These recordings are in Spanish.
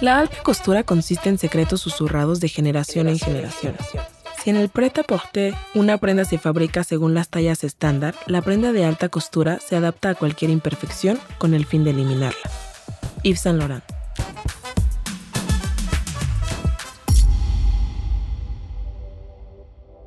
La alta costura consiste en secretos susurrados de generación en generación. Si en el prêt-à-porter una prenda se fabrica según las tallas estándar, la prenda de alta costura se adapta a cualquier imperfección con el fin de eliminarla. Yves Saint Laurent.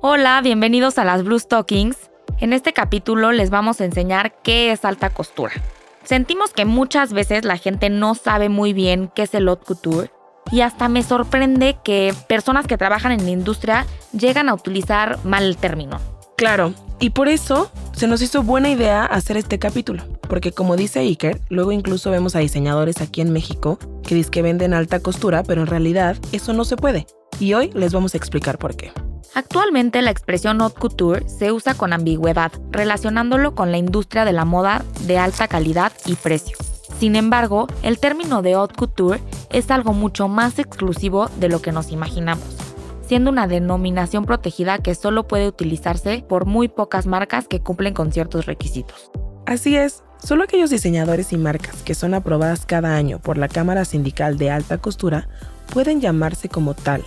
Hola, bienvenidos a las Blue Stockings. En este capítulo les vamos a enseñar qué es alta costura. Sentimos que muchas veces la gente no sabe muy bien qué es el haute couture y hasta me sorprende que personas que trabajan en la industria llegan a utilizar mal el término. Claro, y por eso se nos hizo buena idea hacer este capítulo, porque como dice Iker, luego incluso vemos a diseñadores aquí en México que dicen que venden alta costura, pero en realidad eso no se puede. Y hoy les vamos a explicar por qué. Actualmente la expresión haute couture se usa con ambigüedad, relacionándolo con la industria de la moda de alta calidad y precio. Sin embargo, el término de haute couture es algo mucho más exclusivo de lo que nos imaginamos, siendo una denominación protegida que solo puede utilizarse por muy pocas marcas que cumplen con ciertos requisitos. Así es, solo aquellos diseñadores y marcas que son aprobadas cada año por la Cámara Sindical de Alta Costura pueden llamarse como tal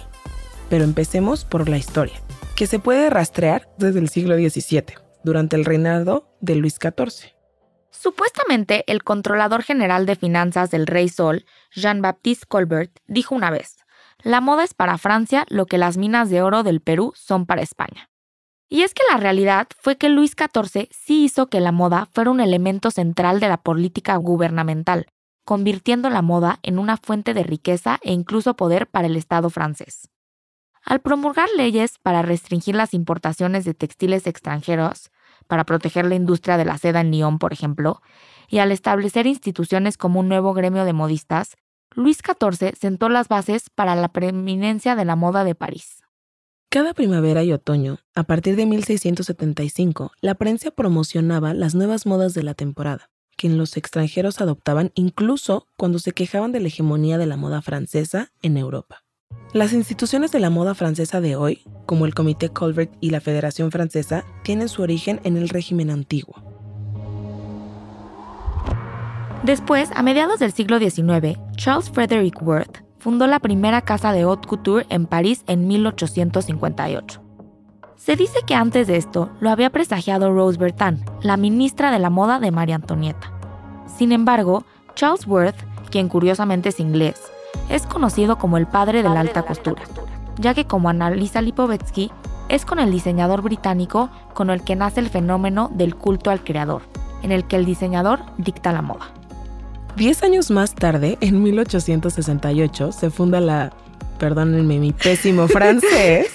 pero empecemos por la historia, que se puede rastrear desde el siglo XVII, durante el reinado de Luis XIV. Supuestamente, el controlador general de finanzas del rey Sol, Jean-Baptiste Colbert, dijo una vez, la moda es para Francia lo que las minas de oro del Perú son para España. Y es que la realidad fue que Luis XIV sí hizo que la moda fuera un elemento central de la política gubernamental, convirtiendo la moda en una fuente de riqueza e incluso poder para el Estado francés. Al promulgar leyes para restringir las importaciones de textiles extranjeros, para proteger la industria de la seda en Lyon, por ejemplo, y al establecer instituciones como un nuevo gremio de modistas, Luis XIV sentó las bases para la preeminencia de la moda de París. Cada primavera y otoño, a partir de 1675, la prensa promocionaba las nuevas modas de la temporada, que los extranjeros adoptaban incluso cuando se quejaban de la hegemonía de la moda francesa en Europa. Las instituciones de la moda francesa de hoy, como el Comité Colbert y la Federación Francesa, tienen su origen en el régimen antiguo. Después, a mediados del siglo XIX, Charles Frederick Worth fundó la primera casa de haute couture en París en 1858. Se dice que antes de esto lo había presagiado Rose Bertin, la ministra de la moda de María Antonieta. Sin embargo, Charles Worth, quien curiosamente es inglés, es conocido como el padre de la alta costura, ya que como analiza Lipovetsky, es con el diseñador británico con el que nace el fenómeno del culto al creador, en el que el diseñador dicta la moda. Diez años más tarde, en 1868, se funda la, perdónenme mi pésimo francés,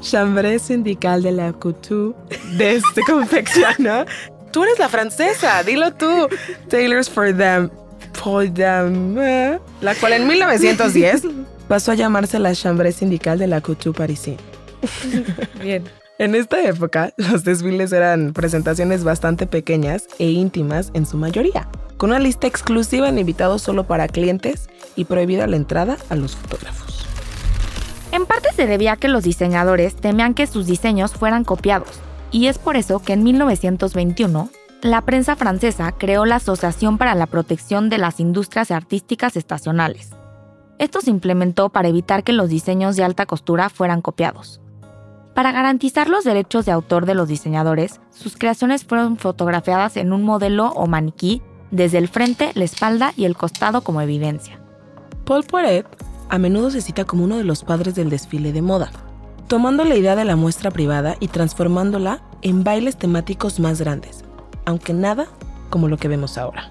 Chambre Syndical de la Couture de este confección, Tú eres la francesa, dilo tú. Tailors for them la cual en 1910 pasó a llamarse la Chambre Sindical de la Couture Parisien. Bien. En esta época, los desfiles eran presentaciones bastante pequeñas e íntimas en su mayoría, con una lista exclusiva de invitados solo para clientes y prohibida la entrada a los fotógrafos. En parte se debía a que los diseñadores temían que sus diseños fueran copiados, y es por eso que en 1921 la prensa francesa creó la Asociación para la Protección de las Industrias Artísticas Estacionales. Esto se implementó para evitar que los diseños de alta costura fueran copiados. Para garantizar los derechos de autor de los diseñadores, sus creaciones fueron fotografiadas en un modelo o maniquí desde el frente, la espalda y el costado como evidencia. Paul Poiret a menudo se cita como uno de los padres del desfile de moda, tomando la idea de la muestra privada y transformándola en bailes temáticos más grandes, aunque nada como lo que vemos ahora.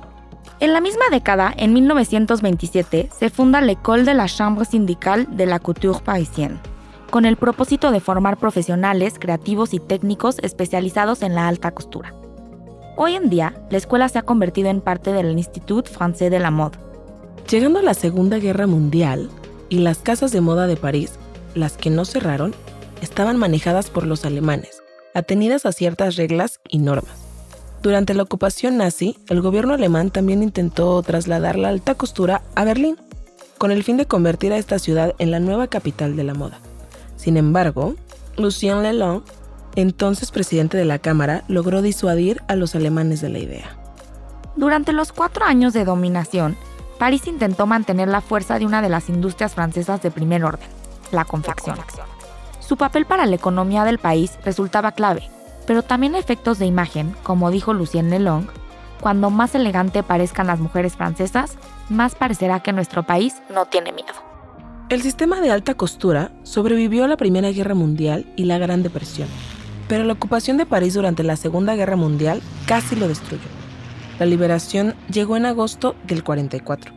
En la misma década, en 1927, se funda l'École de la Chambre Syndicale de la Couture Parisienne, con el propósito de formar profesionales, creativos y técnicos especializados en la alta costura. Hoy en día, la escuela se ha convertido en parte del Institut Français de la Mode. Llegando a la Segunda Guerra Mundial, y las casas de moda de París, las que no cerraron, estaban manejadas por los alemanes, atenidas a ciertas reglas y normas. Durante la ocupación nazi, el gobierno alemán también intentó trasladar la alta costura a Berlín, con el fin de convertir a esta ciudad en la nueva capital de la moda. Sin embargo, Lucien Lelon, entonces presidente de la Cámara, logró disuadir a los alemanes de la idea. Durante los cuatro años de dominación, París intentó mantener la fuerza de una de las industrias francesas de primer orden, la confección. Su papel para la economía del país resultaba clave, pero también efectos de imagen, como dijo Lucien Lelong, cuando más elegante parezcan las mujeres francesas, más parecerá que nuestro país no tiene miedo. El sistema de alta costura sobrevivió a la Primera Guerra Mundial y la Gran Depresión, pero la ocupación de París durante la Segunda Guerra Mundial casi lo destruyó. La liberación llegó en agosto del 44,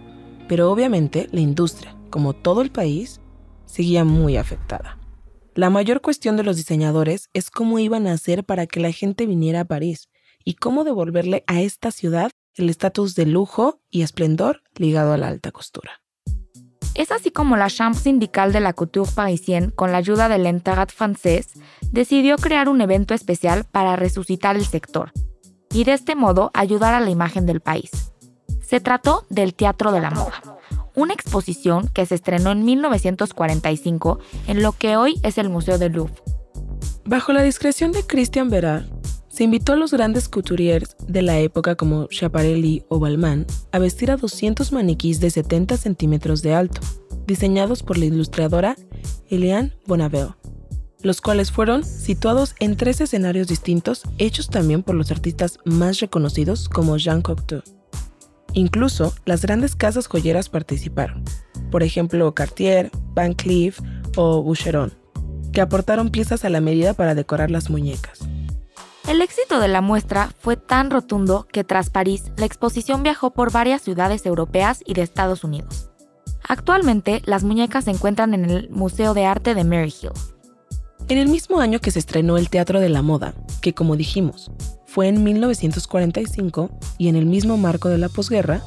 pero obviamente la industria, como todo el país, seguía muy afectada. La mayor cuestión de los diseñadores es cómo iban a hacer para que la gente viniera a París y cómo devolverle a esta ciudad el estatus de lujo y esplendor ligado a la alta costura. Es así como la Chambre syndicale de la couture parisienne, con la ayuda del Intérêt francés, decidió crear un evento especial para resucitar el sector y de este modo ayudar a la imagen del país. Se trató del Teatro de la Moda, una exposición que se estrenó en 1945 en lo que hoy es el Museo del Louvre. Bajo la discreción de Christian Berard, se invitó a los grandes couturiers de la época como Schiaparelli o Balmain a vestir a 200 maniquís de 70 centímetros de alto, diseñados por la ilustradora Eliane Bonaveo, los cuales fueron situados en tres escenarios distintos hechos también por los artistas más reconocidos como Jean Cocteau. Incluso las grandes casas joyeras participaron, por ejemplo Cartier, Van Cleef o Boucheron, que aportaron piezas a la medida para decorar las muñecas. El éxito de la muestra fue tan rotundo que tras París la exposición viajó por varias ciudades europeas y de Estados Unidos. Actualmente las muñecas se encuentran en el Museo de Arte de Maryhill. En el mismo año que se estrenó el Teatro de la Moda, que como dijimos, fue en 1945 y en el mismo marco de la posguerra,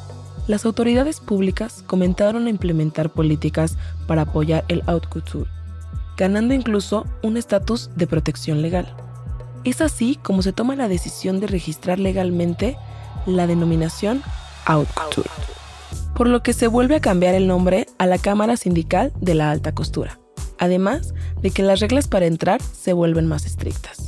las autoridades públicas comenzaron a implementar políticas para apoyar el haute couture, ganando incluso un estatus de protección legal. Es así como se toma la decisión de registrar legalmente la denominación haute couture, por lo que se vuelve a cambiar el nombre a la Cámara Sindical de la Alta Costura, además de que las reglas para entrar se vuelven más estrictas.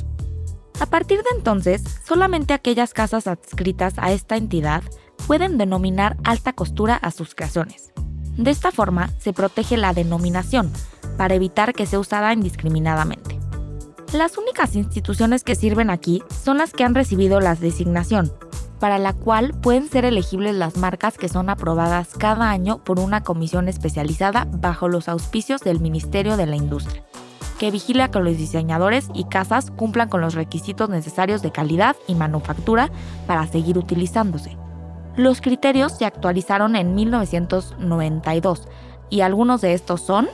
A partir de entonces, solamente aquellas casas adscritas a esta entidad pueden denominar alta costura a sus creaciones. De esta forma, se protege la denominación, para evitar que sea usada indiscriminadamente. Las únicas instituciones que sirven aquí son las que han recibido la designación, para la cual pueden ser elegibles las marcas que son aprobadas cada año por una comisión especializada bajo los auspicios del Ministerio de la Industria, que vigila que los diseñadores y casas cumplan con los requisitos necesarios de calidad y manufactura para seguir utilizándose. Los criterios se actualizaron en 1992 y algunos de estos son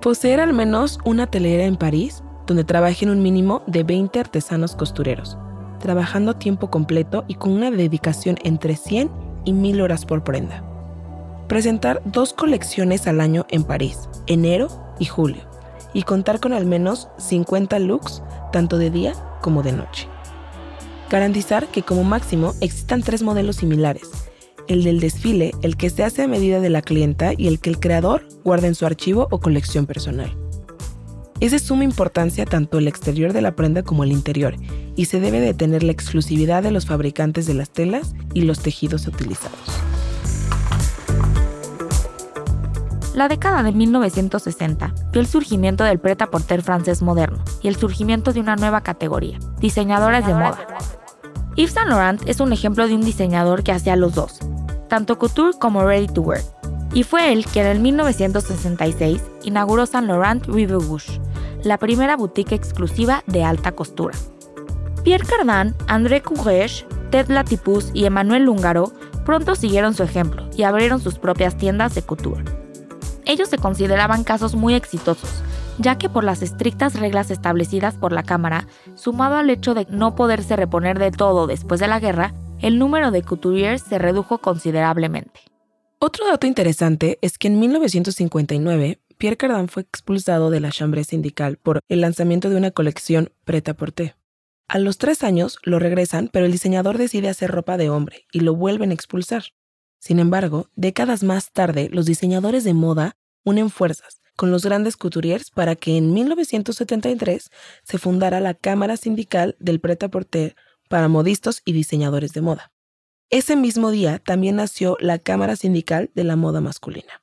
poseer al menos una telera en París donde trabajen un mínimo de 20 artesanos costureros, trabajando a tiempo completo y con una dedicación entre 100 y 1000 horas por prenda. Presentar dos colecciones al año en París, enero y julio, y contar con al menos 50 looks, tanto de día como de noche. Garantizar que como máximo existan tres modelos similares, el del desfile, el que se hace a medida de la clienta y el que el creador guarda en su archivo o colección personal. Es de suma importancia tanto el exterior de la prenda como el interior, y se debe de tener la exclusividad de los fabricantes de las telas y los tejidos utilizados. La década de 1960 vio el surgimiento del pret-à-porter francés moderno y el surgimiento de una nueva categoría, diseñadoras de moda. Yves Saint Laurent es un ejemplo de un diseñador que hacía los dos, tanto couture como ready to wear, y fue él quien en 1966 inauguró Saint Laurent Rive Rouge, la primera boutique exclusiva de alta costura. Pierre Cardin, André Courrèges, Ted Latipus y Emmanuel Lúngaro pronto siguieron su ejemplo y abrieron sus propias tiendas de couture. Ellos se consideraban casos muy exitosos, ya que por las estrictas reglas establecidas por la Cámara, sumado al hecho de no poderse reponer de todo después de la guerra, el número de couturiers se redujo considerablemente. Otro dato interesante es que en 1959 Pierre Cardin fue expulsado de la Chambre Syndical por el lanzamiento de una colección prêt-à-porter. A los tres años lo regresan, pero el diseñador decide hacer ropa de hombre y lo vuelven a expulsar. Sin embargo, décadas más tarde, los diseñadores de moda unen fuerzas con los grandes couturiers para que en 1973 se fundara la Cámara Sindical del Prêt-à-Porter para modistas y diseñadores de moda. Ese mismo día también nació la Cámara Sindical de la Moda Masculina.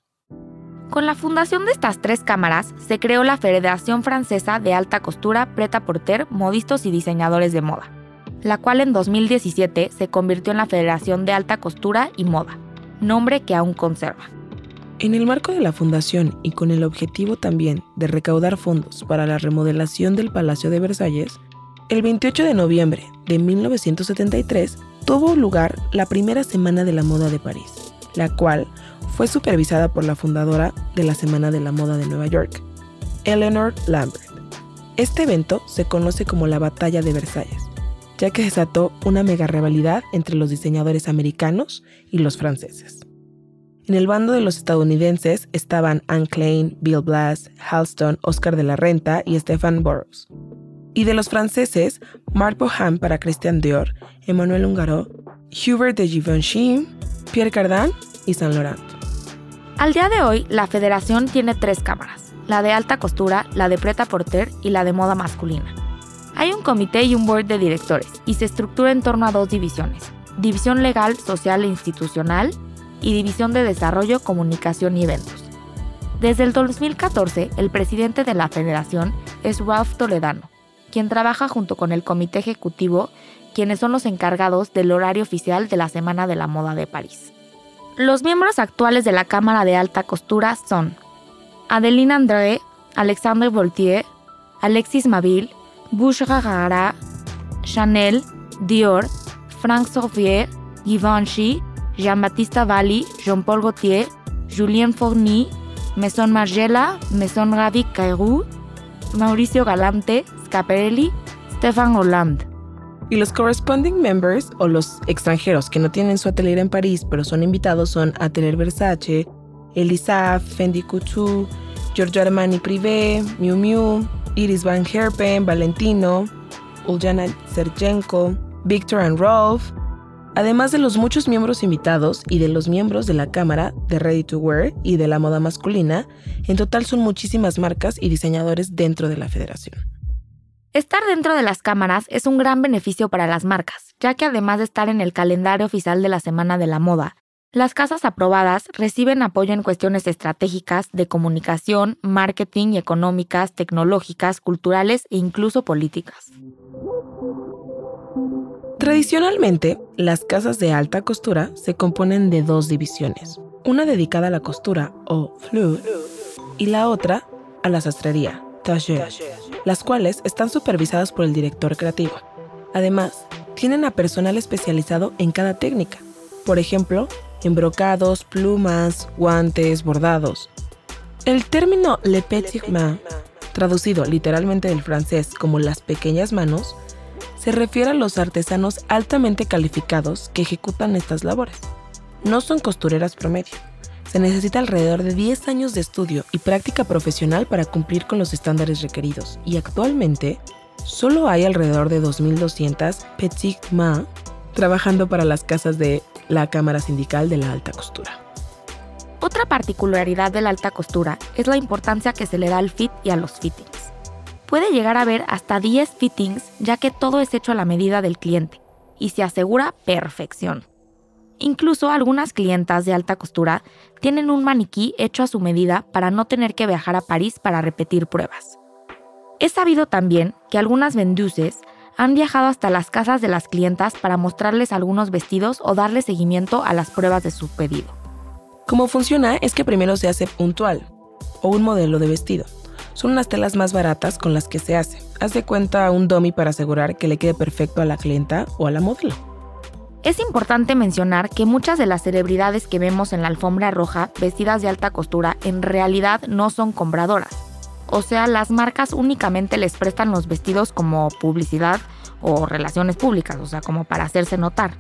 Con la fundación de estas tres cámaras se creó la Federación Francesa de Alta Costura, Preta Porter, Modistas y Diseñadores de Moda, la cual en 2017 se convirtió en la Federación de Alta Costura y Moda, nombre que aún conserva. En el marco de la fundación y con el objetivo también de recaudar fondos para la remodelación del Palacio de Versalles, el 28 de noviembre de 1973 tuvo lugar la primera Semana de la Moda de París, la cual fue supervisada por la fundadora de la Semana de la Moda de Nueva York, Eleanor Lambert. Este evento se conoce como la Batalla de Versalles, ya que desató una mega rivalidad entre los diseñadores americanos y los franceses. En el bando de los estadounidenses estaban Anne Klein, Bill Blass, Halston, Oscar de la Renta y Stefan Burroughs. Y de los franceses, Marc Boham para Christian Dior, Emmanuel Ungaro, Hubert de Givenchy, Pierre Cardin y Saint Laurent. Al día de hoy, la federación tiene tres cámaras, la de alta costura, la de preta porter y la de moda masculina. Hay un comité y un board de directores y se estructura en torno a dos divisiones, división legal, social e institucional y División de Desarrollo, Comunicación y Eventos. Desde el 2014, el presidente de la federación es Ralph Toledano, quien trabaja junto con el comité ejecutivo, quienes son los encargados del horario oficial de la Semana de la Moda de París. Los miembros actuales de la Cámara de Alta Costura son Adeline André, Alexandre Voltier, Alexis Maville, Bouchra Gara, Chanel, Dior, Frank Sofier, Givenchy, Jean-Baptiste Valli, Jean-Paul Gaultier, Julien Fourny, Maison Margiela, Maison Ravi Cairou, Mauricio Galante, Scaparelli, Stefan Hollande. Y los corresponding members o los extranjeros que no tienen su atelier en París pero son invitados son Atelier Versace, Elisa, Fendi Couture, Giorgio Armani Privé, Miu Miu, Iris Van Herpen, Valentino, Uljana Serchenko, Victor and Rolf, además de los muchos miembros invitados y de los miembros de la Cámara de Ready to Wear y de la moda masculina, en total son muchísimas marcas y diseñadores dentro de la federación. Estar dentro de las cámaras es un gran beneficio para las marcas, ya que además de estar en el calendario oficial de la Semana de la Moda, las casas aprobadas reciben apoyo en cuestiones estratégicas de comunicación, marketing económicas, tecnológicas, culturales e incluso políticas. Tradicionalmente, las casas de alta costura se componen de dos divisiones, una dedicada a la costura o fleur y la otra a la sastrería, taller, las cuales están supervisadas por el director creativo. Además, tienen a personal especializado en cada técnica, por ejemplo, en brocados, plumas, guantes, bordados. El término le petit main, traducido literalmente del francés como las pequeñas manos, se refiere a los artesanos altamente calificados que ejecutan estas labores. No son costureras promedio. Se necesita alrededor de 10 años de estudio y práctica profesional para cumplir con los estándares requeridos y actualmente solo hay alrededor de 2.200 petit mains trabajando para las casas de la Cámara Sindical de la Alta Costura. Otra particularidad de la alta costura es la importancia que se le da al fit y a los fittings puede llegar a ver hasta 10 fittings ya que todo es hecho a la medida del cliente y se asegura perfección. Incluso algunas clientas de alta costura tienen un maniquí hecho a su medida para no tener que viajar a París para repetir pruebas. Es sabido también que algunas venduces han viajado hasta las casas de las clientas para mostrarles algunos vestidos o darle seguimiento a las pruebas de su pedido. Cómo funciona es que primero se hace puntual o un modelo de vestido son unas telas más baratas con las que se hace. Haz de cuenta un dummy para asegurar que le quede perfecto a la clienta o a la modelo. Es importante mencionar que muchas de las celebridades que vemos en la alfombra roja vestidas de alta costura en realidad no son compradoras. O sea, las marcas únicamente les prestan los vestidos como publicidad o relaciones públicas, o sea, como para hacerse notar.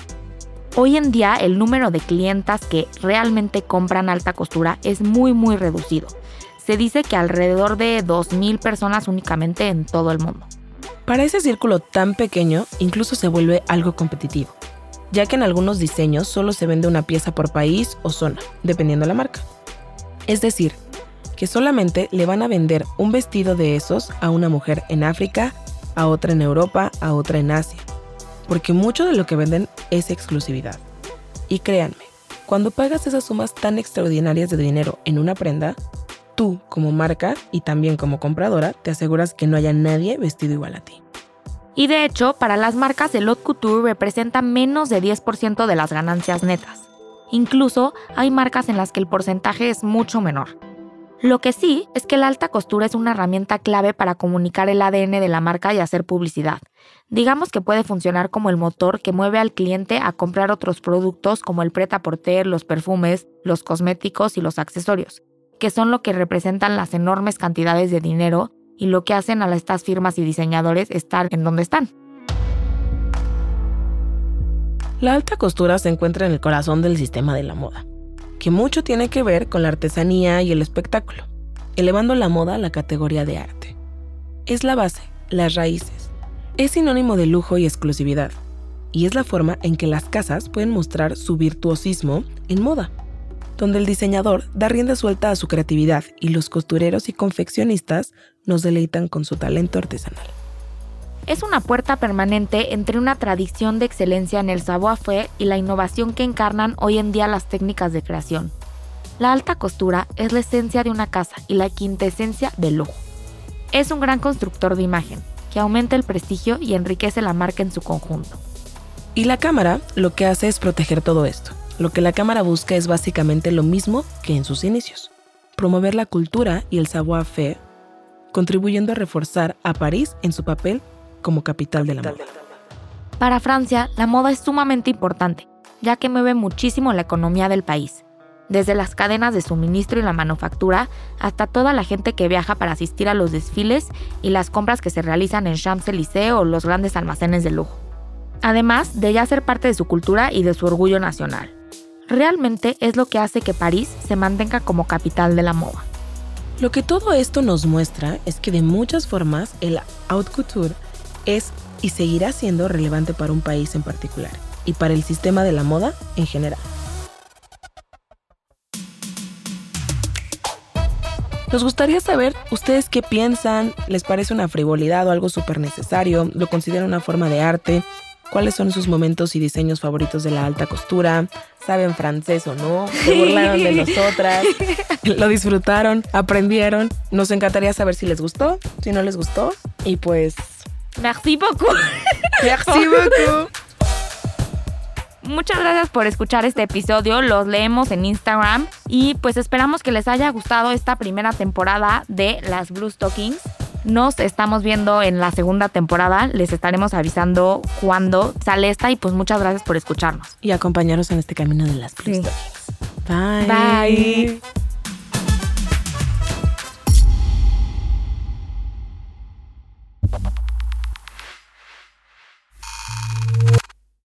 Hoy en día el número de clientas que realmente compran alta costura es muy muy reducido se dice que alrededor de 2.000 personas únicamente en todo el mundo. Para ese círculo tan pequeño, incluso se vuelve algo competitivo, ya que en algunos diseños solo se vende una pieza por país o zona, dependiendo de la marca. Es decir, que solamente le van a vender un vestido de esos a una mujer en África, a otra en Europa, a otra en Asia, porque mucho de lo que venden es exclusividad. Y créanme, cuando pagas esas sumas tan extraordinarias de dinero en una prenda, tú como marca y también como compradora te aseguras que no haya nadie vestido igual a ti. Y de hecho, para las marcas, el haute couture representa menos de 10% de las ganancias netas. Incluso hay marcas en las que el porcentaje es mucho menor. Lo que sí es que la alta costura es una herramienta clave para comunicar el ADN de la marca y hacer publicidad. Digamos que puede funcionar como el motor que mueve al cliente a comprar otros productos como el pret a porter, los perfumes, los cosméticos y los accesorios, que son lo que representan las enormes cantidades de dinero y lo que hacen a estas firmas y diseñadores estar en donde están. La alta costura se encuentra en el corazón del sistema de la moda que mucho tiene que ver con la artesanía y el espectáculo, elevando la moda a la categoría de arte. Es la base, las raíces. Es sinónimo de lujo y exclusividad, y es la forma en que las casas pueden mostrar su virtuosismo en moda, donde el diseñador da rienda suelta a su creatividad y los costureros y confeccionistas nos deleitan con su talento artesanal es una puerta permanente entre una tradición de excelencia en el savoir-faire y la innovación que encarnan hoy en día las técnicas de creación. La alta costura es la esencia de una casa y la quintesencia del lujo. Es un gran constructor de imagen, que aumenta el prestigio y enriquece la marca en su conjunto. Y la cámara lo que hace es proteger todo esto. Lo que la cámara busca es básicamente lo mismo que en sus inicios. Promover la cultura y el savoir-faire, contribuyendo a reforzar a París en su papel como capital de la moda. Para Francia, la moda es sumamente importante, ya que mueve muchísimo la economía del país, desde las cadenas de suministro y la manufactura hasta toda la gente que viaja para asistir a los desfiles y las compras que se realizan en Champs-Élysées o los grandes almacenes de lujo. Además de ya ser parte de su cultura y de su orgullo nacional. Realmente es lo que hace que París se mantenga como capital de la moda. Lo que todo esto nos muestra es que de muchas formas el haute couture es y seguirá siendo relevante para un país en particular y para el sistema de la moda en general. Nos gustaría saber ustedes qué piensan, les parece una frivolidad o algo súper necesario, lo consideran una forma de arte, cuáles son sus momentos y diseños favoritos de la alta costura, saben francés o no, se burlaron de nosotras, lo disfrutaron, aprendieron, nos encantaría saber si les gustó, si no les gustó. Y pues Merci beaucoup. Merci beaucoup. Muchas gracias por escuchar este episodio, los leemos en Instagram. Y pues esperamos que les haya gustado esta primera temporada de las Blue Stockings. Nos estamos viendo en la segunda temporada, les estaremos avisando cuando sale esta y pues muchas gracias por escucharnos. Y acompañarnos en este camino de las Stockings. Bye. Bye.